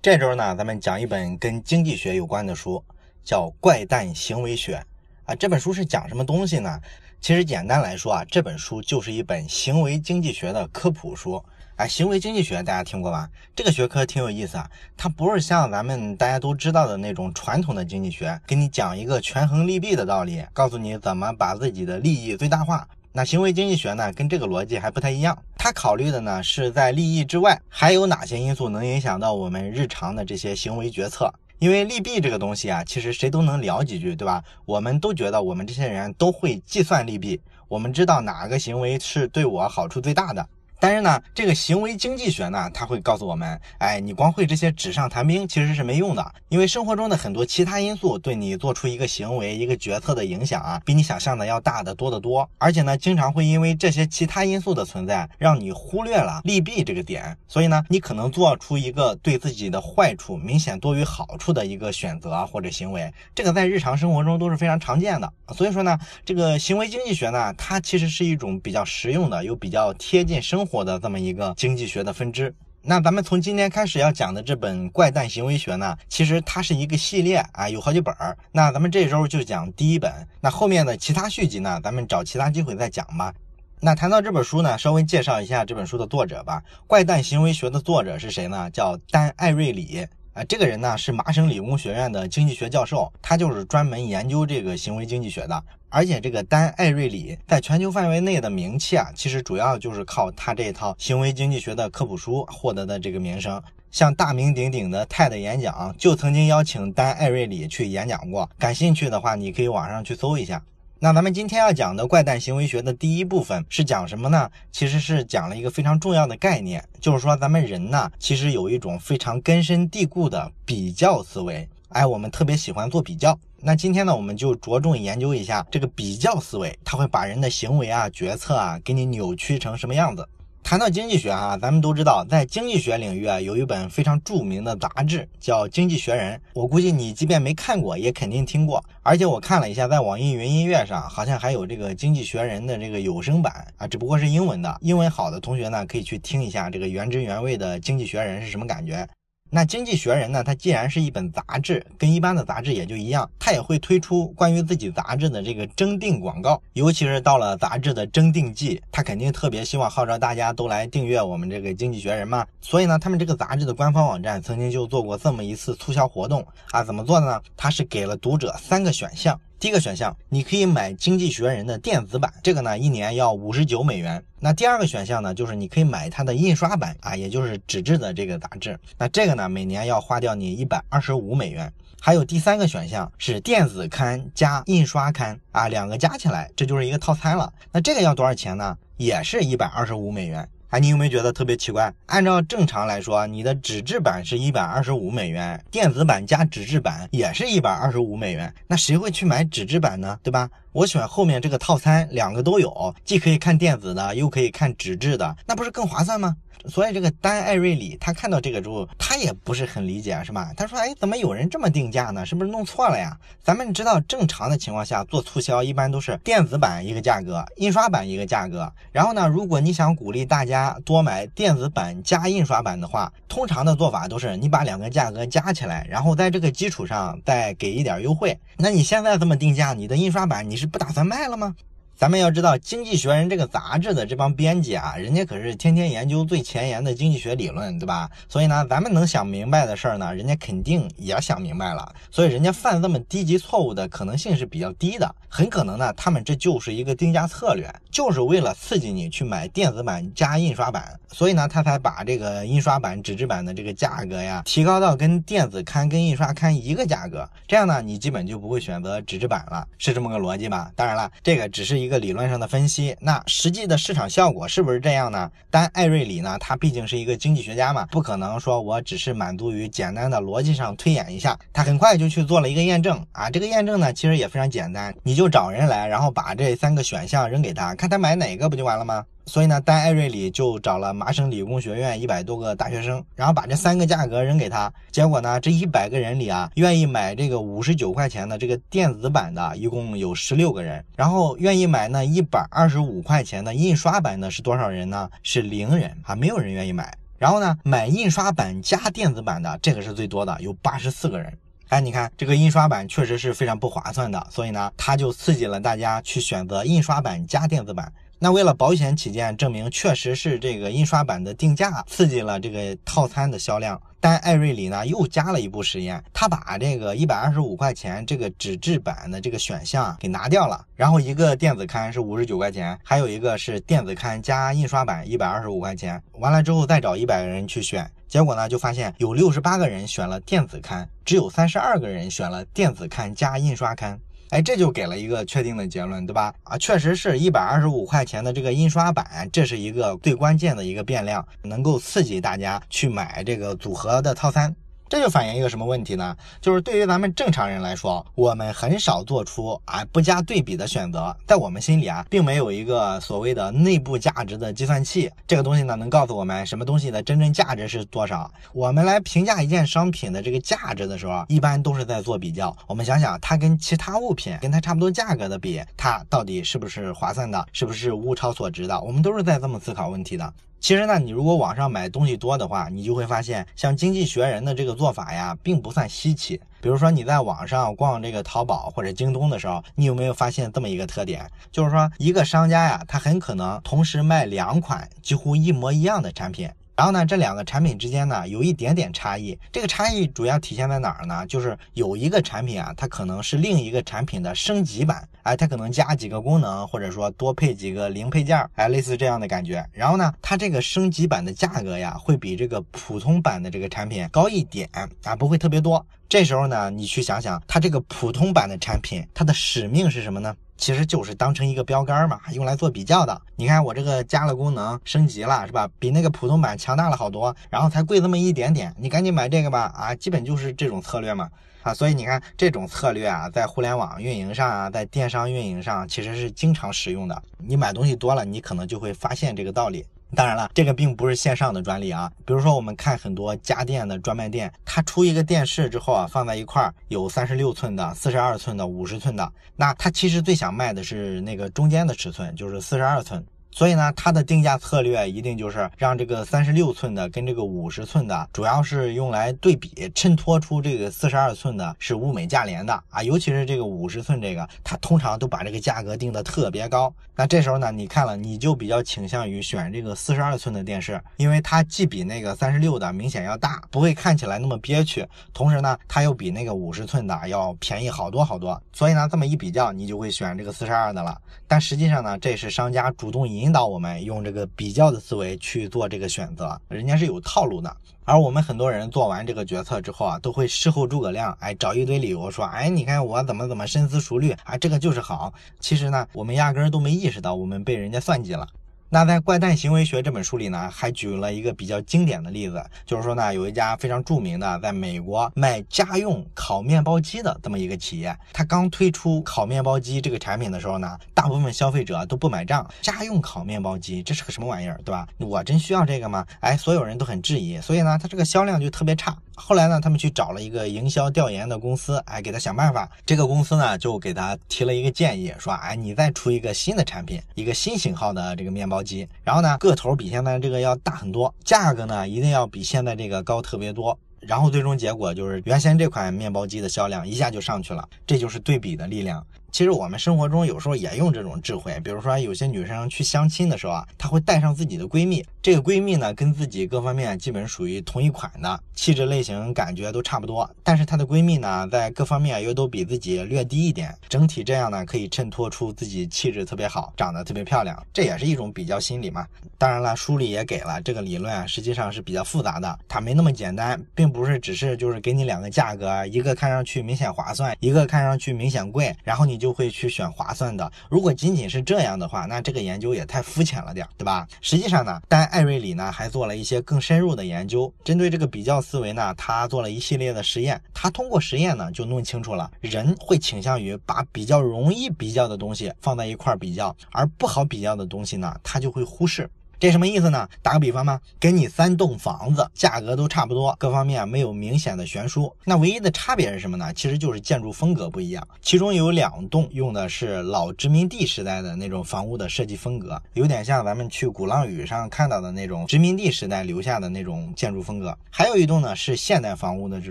这周呢，咱们讲一本跟经济学有关的书，叫《怪诞行为学》啊。这本书是讲什么东西呢？其实简单来说啊，这本书就是一本行为经济学的科普书。哎，行为经济学大家听过吧？这个学科挺有意思啊，它不是像咱们大家都知道的那种传统的经济学，给你讲一个权衡利弊的道理，告诉你怎么把自己的利益最大化。那行为经济学呢，跟这个逻辑还不太一样。它考虑的呢，是在利益之外，还有哪些因素能影响到我们日常的这些行为决策。因为利弊这个东西啊，其实谁都能聊几句，对吧？我们都觉得我们这些人都会计算利弊，我们知道哪个行为是对我好处最大的。但是呢，这个行为经济学呢，它会告诉我们，哎，你光会这些纸上谈兵其实是没用的，因为生活中的很多其他因素对你做出一个行为、一个决策的影响啊，比你想象的要大得多得多。而且呢，经常会因为这些其他因素的存在，让你忽略了利弊这个点，所以呢，你可能做出一个对自己的坏处明显多于好处的一个选择或者行为，这个在日常生活中都是非常常见的。所以说呢，这个行为经济学呢，它其实是一种比较实用的，又比较贴近生。活的这么一个经济学的分支，那咱们从今天开始要讲的这本《怪诞行为学》呢，其实它是一个系列啊，有好几本儿。那咱们这周就讲第一本，那后面的其他续集呢，咱们找其他机会再讲吧。那谈到这本书呢，稍微介绍一下这本书的作者吧。《怪诞行为学》的作者是谁呢？叫丹·艾瑞里。啊，这个人呢是麻省理工学院的经济学教授，他就是专门研究这个行为经济学的。而且这个丹·艾瑞里在全球范围内的名气啊，其实主要就是靠他这套行为经济学的科普书获得的这个名声。像大名鼎鼎的泰的演讲，就曾经邀请丹·艾瑞里去演讲过。感兴趣的话，你可以网上去搜一下。那咱们今天要讲的怪诞行为学的第一部分是讲什么呢？其实是讲了一个非常重要的概念，就是说咱们人呢，其实有一种非常根深蒂固的比较思维。哎，我们特别喜欢做比较。那今天呢，我们就着重研究一下这个比较思维，它会把人的行为啊、决策啊，给你扭曲成什么样子。谈到经济学哈，咱们都知道，在经济学领域啊，有一本非常著名的杂志叫《经济学人》。我估计你即便没看过，也肯定听过。而且我看了一下，在网易云音乐上好像还有这个《经济学人》的这个有声版啊，只不过是英文的。英文好的同学呢，可以去听一下这个原汁原味的《经济学人》是什么感觉。那《经济学人》呢？它既然是一本杂志，跟一般的杂志也就一样，它也会推出关于自己杂志的这个征订广告。尤其是到了杂志的征订季，他肯定特别希望号召大家都来订阅我们这个《经济学人》嘛。所以呢，他们这个杂志的官方网站曾经就做过这么一次促销活动啊。怎么做的呢？他是给了读者三个选项。第一个选项，你可以买《经济学人》的电子版，这个呢一年要五十九美元。那第二个选项呢，就是你可以买它的印刷版啊，也就是纸质的这个杂志。那这个呢，每年要花掉你一百二十五美元。还有第三个选项是电子刊加印刷刊啊，两个加起来，这就是一个套餐了。那这个要多少钱呢？也是一百二十五美元。哎，你有没有觉得特别奇怪？按照正常来说，你的纸质版是一百二十五美元，电子版加纸质版也是一百二十五美元。那谁会去买纸质版呢？对吧？我选后面这个套餐，两个都有，既可以看电子的，又可以看纸质的，那不是更划算吗？所以这个丹艾瑞里他看到这个之后，他也不是很理解，是吧？他说：“哎，怎么有人这么定价呢？是不是弄错了呀？咱们知道正常的情况下做促销，一般都是电子版一个价格，印刷版一个价格。然后呢，如果你想鼓励大家多买电子版加印刷版的话，通常的做法都是你把两个价格加起来，然后在这个基础上再给一点优惠。那你现在这么定价，你的印刷版你是不打算卖了吗？”咱们要知道，《经济学人》这个杂志的这帮编辑啊，人家可是天天研究最前沿的经济学理论，对吧？所以呢，咱们能想明白的事儿呢，人家肯定也想明白了。所以人家犯这么低级错误的可能性是比较低的。很可能呢，他们这就是一个定价策略，就是为了刺激你去买电子版加印刷版。所以呢，他才把这个印刷版、纸质版的这个价格呀，提高到跟电子刊、跟印刷刊一个价格。这样呢，你基本就不会选择纸质版了，是这么个逻辑吧？当然了，这个只是一。一个理论上的分析，那实际的市场效果是不是这样呢？但·艾瑞里呢，他毕竟是一个经济学家嘛，不可能说我只是满足于简单的逻辑上推演一下，他很快就去做了一个验证啊。这个验证呢，其实也非常简单，你就找人来，然后把这三个选项扔给他，看他买哪个不就完了吗？所以呢，丹艾瑞里就找了麻省理工学院一百多个大学生，然后把这三个价格扔给他。结果呢，这一百个人里啊，愿意买这个五十九块钱的这个电子版的，一共有十六个人。然后愿意买那一百二十五块钱的印刷版的是多少人呢？是零人啊，没有人愿意买。然后呢，买印刷版加电子版的这个是最多的，有八十四个人。哎，你看这个印刷版确实是非常不划算的，所以呢，他就刺激了大家去选择印刷版加电子版。那为了保险起见，证明确实是这个印刷版的定价刺激了这个套餐的销量。但艾瑞里呢又加了一步实验，他把这个一百二十五块钱这个纸质版的这个选项给拿掉了，然后一个电子刊是五十九块钱，还有一个是电子刊加印刷版一百二十五块钱。完了之后再找一百个人去选，结果呢就发现有六十八个人选了电子刊，只有三十二个人选了电子刊加印刷刊。哎，这就给了一个确定的结论，对吧？啊，确实是一百二十五块钱的这个印刷版，这是一个最关键的一个变量，能够刺激大家去买这个组合的套餐。这就反映一个什么问题呢？就是对于咱们正常人来说，我们很少做出啊不加对比的选择，在我们心里啊，并没有一个所谓的内部价值的计算器，这个东西呢，能告诉我们什么东西的真正价值是多少。我们来评价一件商品的这个价值的时候，一般都是在做比较。我们想想，它跟其他物品跟它差不多价格的比，它到底是不是划算的，是不是物超所值的？我们都是在这么思考问题的。其实呢，你如果网上买东西多的话，你就会发现，像经济学人的这个做法呀，并不算稀奇。比如说你在网上逛这个淘宝或者京东的时候，你有没有发现这么一个特点？就是说一个商家呀，他很可能同时卖两款几乎一模一样的产品。然后呢，这两个产品之间呢有一点点差异，这个差异主要体现在哪儿呢？就是有一个产品啊，它可能是另一个产品的升级版，哎，它可能加几个功能，或者说多配几个零配件，哎，类似这样的感觉。然后呢，它这个升级版的价格呀，会比这个普通版的这个产品高一点啊，不会特别多。这时候呢，你去想想，它这个普通版的产品，它的使命是什么呢？其实就是当成一个标杆嘛，用来做比较的。你看我这个加了功能，升级了，是吧？比那个普通版强大了好多，然后才贵那么一点点，你赶紧买这个吧！啊，基本就是这种策略嘛。啊，所以你看这种策略啊，在互联网运营上啊，在电商运营上其实是经常使用的。你买东西多了，你可能就会发现这个道理。当然了，这个并不是线上的专利啊。比如说，我们看很多家电的专卖店，它出一个电视之后啊，放在一块儿有三十六寸的、四十二寸的、五十寸的，那它其实最想卖的是那个中间的尺寸，就是四十二寸。所以呢，它的定价策略一定就是让这个三十六寸的跟这个五十寸的，主要是用来对比，衬托出这个四十二寸的是物美价廉的啊。尤其是这个五十寸这个，它通常都把这个价格定的特别高。那这时候呢，你看了你就比较倾向于选这个四十二寸的电视，因为它既比那个三十六的明显要大，不会看起来那么憋屈，同时呢，它又比那个五十寸的要便宜好多好多。所以呢，这么一比较，你就会选这个四十二的了。但实际上呢，这是商家主动引。引导我们用这个比较的思维去做这个选择，人家是有套路的。而我们很多人做完这个决策之后啊，都会事后诸葛亮，哎，找一堆理由说，哎，你看我怎么怎么深思熟虑啊，这个就是好。其实呢，我们压根儿都没意识到我们被人家算计了。那在《怪诞行为学》这本书里呢，还举了一个比较经典的例子，就是说呢，有一家非常著名的在美国卖家用烤面包机的这么一个企业，它刚推出烤面包机这个产品的时候呢，大部分消费者都不买账，家用烤面包机这是个什么玩意儿，对吧？我真需要这个吗？哎，所有人都很质疑，所以呢，它这个销量就特别差。后来呢，他们去找了一个营销调研的公司，哎，给他想办法。这个公司呢，就给他提了一个建议，说，哎，你再出一个新的产品，一个新型号的这个面包机，然后呢，个头比现在这个要大很多，价格呢，一定要比现在这个高特别多。然后最终结果就是，原先这款面包机的销量一下就上去了。这就是对比的力量。其实我们生活中有时候也用这种智慧，比如说有些女生去相亲的时候啊，她会带上自己的闺蜜，这个闺蜜呢跟自己各方面基本属于同一款的，气质类型感觉都差不多，但是她的闺蜜呢在各方面又都比自己略低一点，整体这样呢可以衬托出自己气质特别好，长得特别漂亮，这也是一种比较心理嘛。当然了，书里也给了这个理论啊，实际上是比较复杂的，它没那么简单，并不是只是就是给你两个价格，一个看上去明显划算，一个看上去明显贵，然后你。就会去选划算的。如果仅仅是这样的话，那这个研究也太肤浅了点，对吧？实际上呢，但艾瑞里呢还做了一些更深入的研究，针对这个比较思维呢，他做了一系列的实验。他通过实验呢，就弄清楚了人会倾向于把比较容易比较的东西放在一块比较，而不好比较的东西呢，他就会忽视。这什么意思呢？打个比方嘛，给你三栋房子，价格都差不多，各方面没有明显的悬殊，那唯一的差别是什么呢？其实就是建筑风格不一样。其中有两栋用的是老殖民地时代的那种房屋的设计风格，有点像咱们去鼓浪屿上看到的那种殖民地时代留下的那种建筑风格。还有一栋呢是现代房屋的这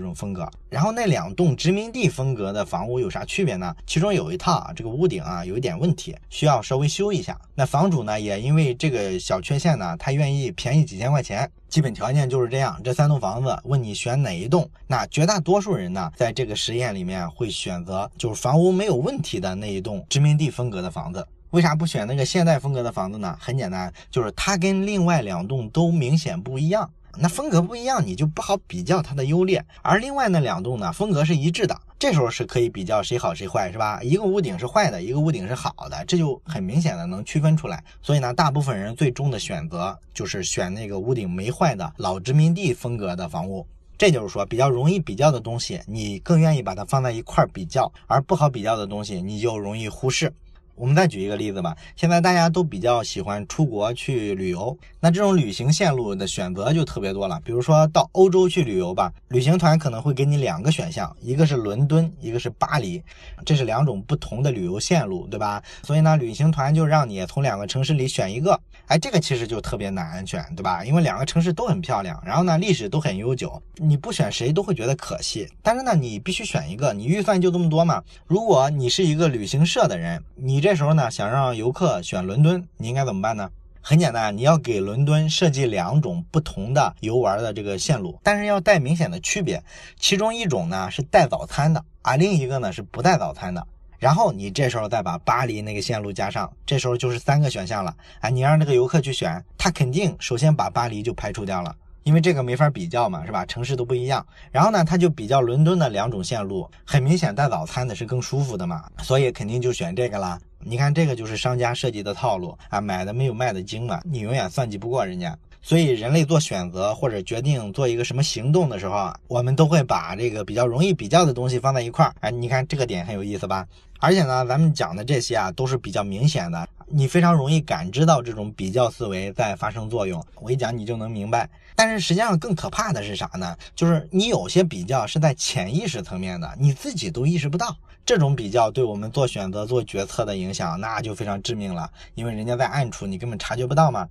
种风格。然后那两栋殖民地风格的房屋有啥区别呢？其中有一套啊，这个屋顶啊有一点问题，需要稍微修一下。那房主呢也因为这个小现呢，他愿意便宜几千块钱，基本条件就是这样。这三栋房子问你选哪一栋，那绝大多数人呢，在这个实验里面会选择就是房屋没有问题的那一栋殖民地风格的房子。为啥不选那个现代风格的房子呢？很简单，就是它跟另外两栋都明显不一样。那风格不一样，你就不好比较它的优劣。而另外那两栋呢，风格是一致的，这时候是可以比较谁好谁坏，是吧？一个屋顶是坏的，一个屋顶是好的，这就很明显的能区分出来。所以呢，大部分人最终的选择就是选那个屋顶没坏的老殖民地风格的房屋。这就是说，比较容易比较的东西，你更愿意把它放在一块比较；而不好比较的东西，你就容易忽视。我们再举一个例子吧。现在大家都比较喜欢出国去旅游，那这种旅行线路的选择就特别多了。比如说到欧洲去旅游吧，旅行团可能会给你两个选项，一个是伦敦，一个是巴黎，这是两种不同的旅游线路，对吧？所以呢，旅行团就让你从两个城市里选一个。哎，这个其实就特别难选，对吧？因为两个城市都很漂亮，然后呢，历史都很悠久，你不选谁都会觉得可惜。但是呢，你必须选一个，你预算就这么多嘛。如果你是一个旅行社的人，你这这时候呢想让游客选伦敦，你应该怎么办呢？很简单，你要给伦敦设计两种不同的游玩的这个线路，但是要带明显的区别。其中一种呢是带早餐的，啊，另一个呢是不带早餐的。然后你这时候再把巴黎那个线路加上，这时候就是三个选项了。哎，你让这个游客去选，他肯定首先把巴黎就排除掉了，因为这个没法比较嘛，是吧？城市都不一样。然后呢，他就比较伦敦的两种线路，很明显带早餐的是更舒服的嘛，所以肯定就选这个啦。你看这个就是商家设计的套路啊，买的没有卖的精嘛，你永远算计不过人家。所以人类做选择或者决定做一个什么行动的时候啊，我们都会把这个比较容易比较的东西放在一块儿。哎，你看这个点很有意思吧？而且呢，咱们讲的这些啊，都是比较明显的，你非常容易感知到这种比较思维在发生作用。我一讲你就能明白。但是实际上更可怕的是啥呢？就是你有些比较是在潜意识层面的，你自己都意识不到。这种比较对我们做选择、做决策的影响，那就非常致命了。因为人家在暗处，你根本察觉不到嘛。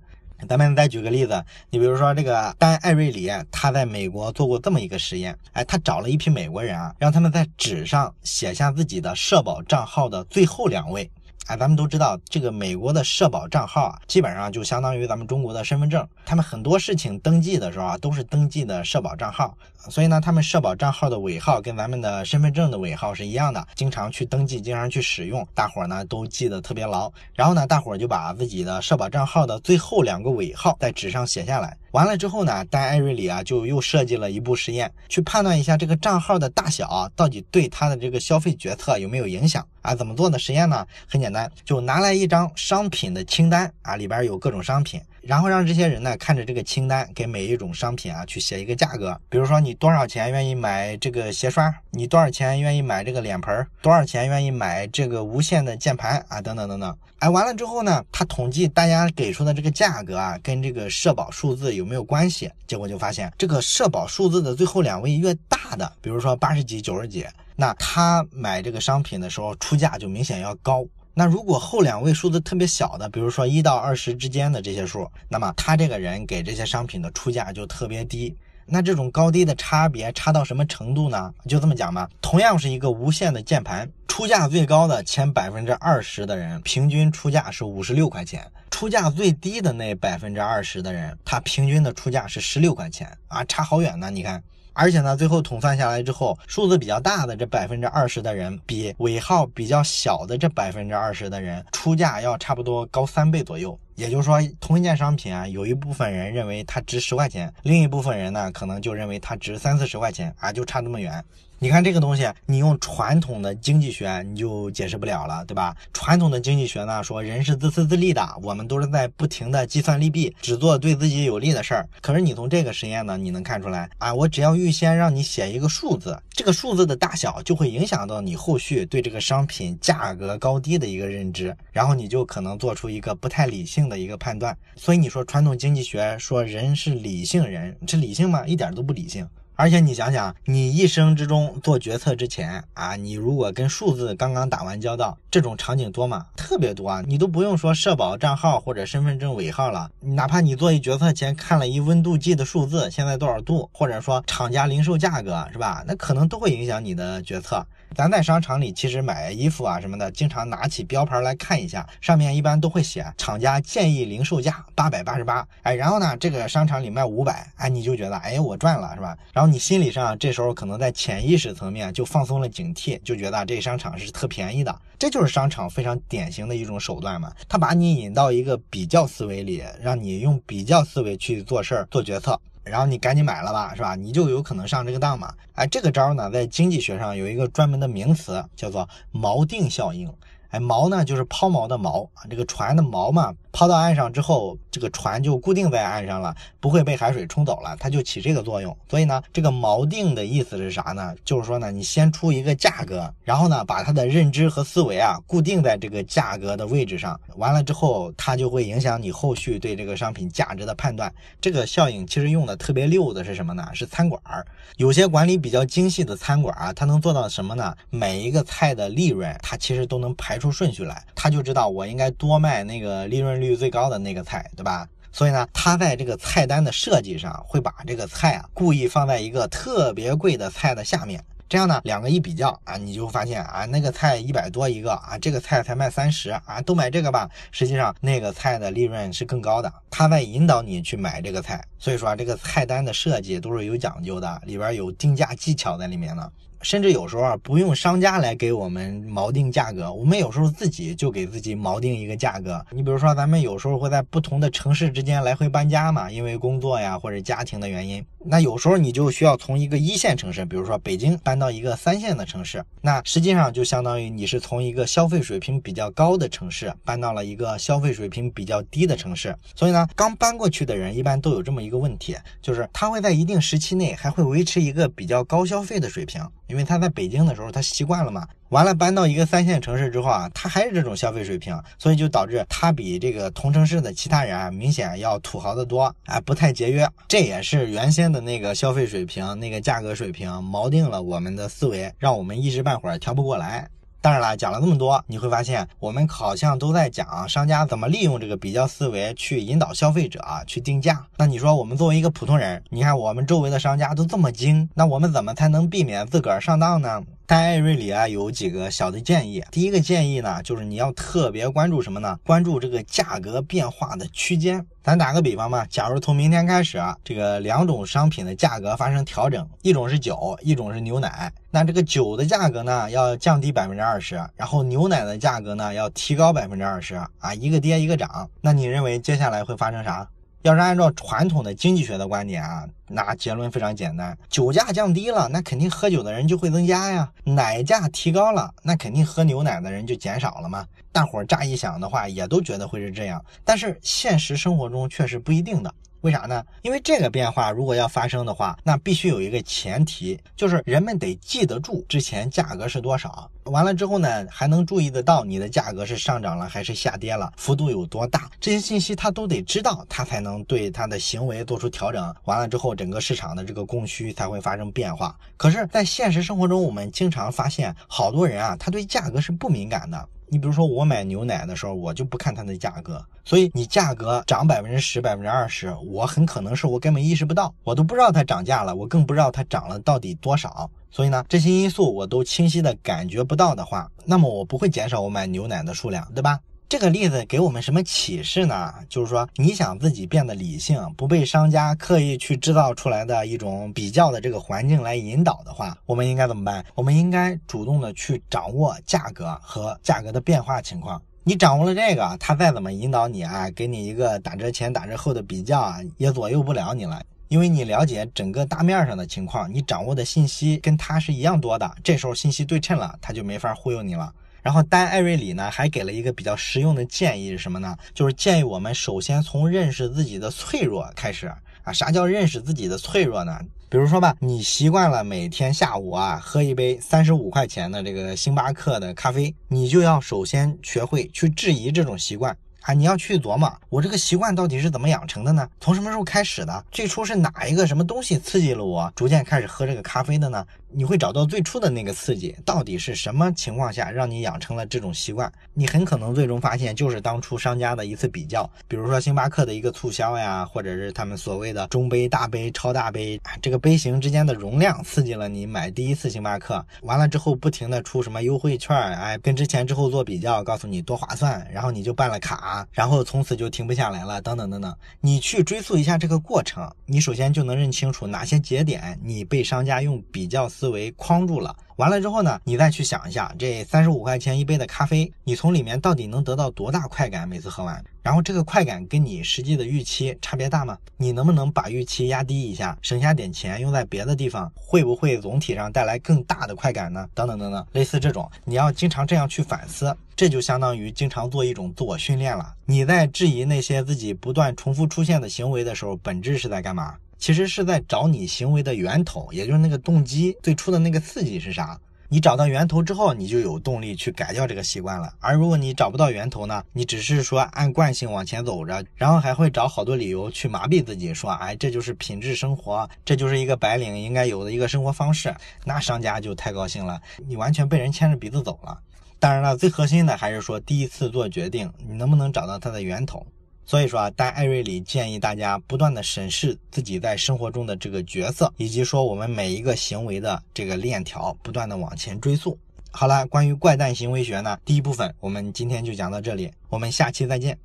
咱们再举个例子，你比如说这个丹·艾瑞里，他在美国做过这么一个实验，哎，他找了一批美国人啊，让他们在纸上写下自己的社保账号的最后两位。哎，咱们都知道，这个美国的社保账号啊，基本上就相当于咱们中国的身份证，他们很多事情登记的时候啊，都是登记的社保账号。所以呢，他们社保账号的尾号跟咱们的身份证的尾号是一样的，经常去登记，经常去使用，大伙儿呢都记得特别牢。然后呢，大伙儿就把自己的社保账号的最后两个尾号在纸上写下来。完了之后呢，丹艾瑞里啊就又设计了一步实验，去判断一下这个账号的大小到底对他的这个消费决策有没有影响啊？怎么做的实验呢？很简单，就拿来一张商品的清单啊，里边有各种商品。然后让这些人呢看着这个清单，给每一种商品啊去写一个价格。比如说你多少钱愿意买这个鞋刷？你多少钱愿意买这个脸盆？多少钱愿意买这个无线的键盘啊？等等等等。哎，完了之后呢，他统计大家给出的这个价格啊，跟这个社保数字有没有关系？结果就发现，这个社保数字的最后两位越大的，比如说八十几、九十几，那他买这个商品的时候出价就明显要高。那如果后两位数字特别小的，比如说一到二十之间的这些数，那么他这个人给这些商品的出价就特别低。那这种高低的差别差到什么程度呢？就这么讲吧，同样是一个无线的键盘，出价最高的前百分之二十的人，平均出价是五十六块钱；出价最低的那百分之二十的人，他平均的出价是十六块钱啊，差好远呢！你看。而且呢，最后统算下来之后，数字比较大的这百分之二十的人，比尾号比较小的这百分之二十的人出价要差不多高三倍左右。也就是说，同一件商品啊，有一部分人认为它值十块钱，另一部分人呢，可能就认为它值三四十块钱啊，就差那么远。你看这个东西，你用传统的经济学你就解释不了了，对吧？传统的经济学呢说人是自私自利的，我们都是在不停的计算利弊，只做对自己有利的事儿。可是你从这个实验呢，你能看出来啊，我只要预先让你写一个数字，这个数字的大小就会影响到你后续对这个商品价格高低的一个认知，然后你就可能做出一个不太理性。的一个判断。所以你说传统经济学说人是理性人，这理性吗？一点都不理性。而且你想想，你一生之中做决策之前啊，你如果跟数字刚刚打完交道，这种场景多吗？特别多啊！你都不用说社保账号或者身份证尾号了，哪怕你做一决策前看了一温度计的数字，现在多少度，或者说厂家零售价格，是吧？那可能都会影响你的决策。咱在商场里其实买衣服啊什么的，经常拿起标牌来看一下，上面一般都会写厂家建议零售价八百八十八，哎，然后呢，这个商场里卖五百，哎，你就觉得哎我赚了是吧？然后你心理上这时候可能在潜意识层面就放松了警惕，就觉得这商场是特便宜的，这就是商场非常典型的一种手段嘛，他把你引到一个比较思维里，让你用比较思维去做事儿、做决策。然后你赶紧买了吧，是吧？你就有可能上这个当嘛。哎，这个招呢，在经济学上有一个专门的名词，叫做锚定效应。哎，锚呢就是抛锚的锚啊，这个船的锚嘛，抛到岸上之后，这个船就固定在岸上了，不会被海水冲走了，它就起这个作用。所以呢，这个锚定的意思是啥呢？就是说呢，你先出一个价格，然后呢，把它的认知和思维啊固定在这个价格的位置上，完了之后，它就会影响你后续对这个商品价值的判断。这个效应其实用的特别溜的是什么呢？是餐馆儿，有些管理比较精细的餐馆啊，它能做到什么呢？每一个菜的利润，它其实都能排。出顺序来，他就知道我应该多卖那个利润率最高的那个菜，对吧？所以呢，他在这个菜单的设计上会把这个菜啊故意放在一个特别贵的菜的下面，这样呢，两个一比较啊，你就发现啊，那个菜一百多一个啊，这个菜才卖三十啊，都买这个吧。实际上那个菜的利润是更高的，他在引导你去买这个菜。所以说啊，这个菜单的设计都是有讲究的，里边有定价技巧在里面呢。甚至有时候啊，不用商家来给我们锚定价格，我们有时候自己就给自己锚定一个价格。你比如说，咱们有时候会在不同的城市之间来回搬家嘛，因为工作呀或者家庭的原因。那有时候你就需要从一个一线城市，比如说北京，搬到一个三线的城市。那实际上就相当于你是从一个消费水平比较高的城市搬到了一个消费水平比较低的城市。所以呢，刚搬过去的人一般都有这么一个问题，就是他会在一定时期内还会维持一个比较高消费的水平。因为他在北京的时候，他习惯了嘛，完了搬到一个三线城市之后啊，他还是这种消费水平，所以就导致他比这个同城市的其他人啊，明显要土豪的多，啊，不太节约。这也是原先的那个消费水平、那个价格水平锚定了我们的思维，让我们一时半会儿调不过来。当然了，讲了这么多，你会发现我们好像都在讲商家怎么利用这个比较思维去引导消费者啊去定价。那你说我们作为一个普通人，你看我们周围的商家都这么精，那我们怎么才能避免自个儿上当呢？戴艾瑞里啊，有几个小的建议。第一个建议呢，就是你要特别关注什么呢？关注这个价格变化的区间。咱打个比方吧，假如从明天开始啊，这个两种商品的价格发生调整，一种是酒，一种是牛奶。那这个酒的价格呢，要降低百分之二十，然后牛奶的价格呢，要提高百分之二十啊，一个跌一个涨。那你认为接下来会发生啥？要是按照传统的经济学的观点啊，那结论非常简单：酒价降低了，那肯定喝酒的人就会增加呀；奶价提高了，那肯定喝牛奶的人就减少了嘛。大伙儿乍一想的话，也都觉得会是这样，但是现实生活中却是不一定的。为啥呢？因为这个变化如果要发生的话，那必须有一个前提，就是人们得记得住之前价格是多少。完了之后呢，还能注意得到你的价格是上涨了还是下跌了，幅度有多大，这些信息他都得知道，他才能对他的行为做出调整。完了之后，整个市场的这个供需才会发生变化。可是，在现实生活中，我们经常发现，好多人啊，他对价格是不敏感的。你比如说，我买牛奶的时候，我就不看它的价格，所以你价格涨百分之十、百分之二十，我很可能是我根本意识不到，我都不知道它涨价了，我更不知道它涨了到底多少。所以呢，这些因素我都清晰的感觉不到的话，那么我不会减少我买牛奶的数量，对吧？这个例子给我们什么启示呢？就是说，你想自己变得理性，不被商家刻意去制造出来的一种比较的这个环境来引导的话，我们应该怎么办？我们应该主动的去掌握价格和价格的变化情况。你掌握了这个，他再怎么引导你啊，给你一个打折前打折后的比较啊，也左右不了你了，因为你了解整个大面上的情况，你掌握的信息跟他是一样多的。这时候信息对称了，他就没法忽悠你了。然后丹艾瑞里呢还给了一个比较实用的建议是什么呢？就是建议我们首先从认识自己的脆弱开始啊。啥叫认识自己的脆弱呢？比如说吧，你习惯了每天下午啊喝一杯三十五块钱的这个星巴克的咖啡，你就要首先学会去质疑这种习惯。啊，你要去琢磨，我这个习惯到底是怎么养成的呢？从什么时候开始的？最初是哪一个什么东西刺激了我，逐渐开始喝这个咖啡的呢？你会找到最初的那个刺激，到底是什么情况下让你养成了这种习惯？你很可能最终发现就是当初商家的一次比较，比如说星巴克的一个促销呀，或者是他们所谓的中杯、大杯、超大杯，这个杯型之间的容量刺激了你买第一次星巴克，完了之后不停的出什么优惠券，哎，跟之前之后做比较，告诉你多划算，然后你就办了卡，然后从此就停不下来了，等等等等。你去追溯一下这个过程，你首先就能认清楚哪些节点你被商家用比较。思维框住了，完了之后呢，你再去想一下，这三十五块钱一杯的咖啡，你从里面到底能得到多大快感？每次喝完，然后这个快感跟你实际的预期差别大吗？你能不能把预期压低一下，省下点钱用在别的地方？会不会总体上带来更大的快感呢？等等等等，类似这种，你要经常这样去反思，这就相当于经常做一种自我训练了。你在质疑那些自己不断重复出现的行为的时候，本质是在干嘛？其实是在找你行为的源头，也就是那个动机最初的那个刺激是啥？你找到源头之后，你就有动力去改掉这个习惯了。而如果你找不到源头呢，你只是说按惯性往前走着，然后还会找好多理由去麻痹自己，说哎，这就是品质生活，这就是一个白领应该有的一个生活方式。那商家就太高兴了，你完全被人牵着鼻子走了。当然了，最核心的还是说第一次做决定，你能不能找到它的源头？所以说啊，戴艾瑞里建议大家不断的审视自己在生活中的这个角色，以及说我们每一个行为的这个链条，不断的往前追溯。好了，关于怪诞行为学呢，第一部分我们今天就讲到这里，我们下期再见。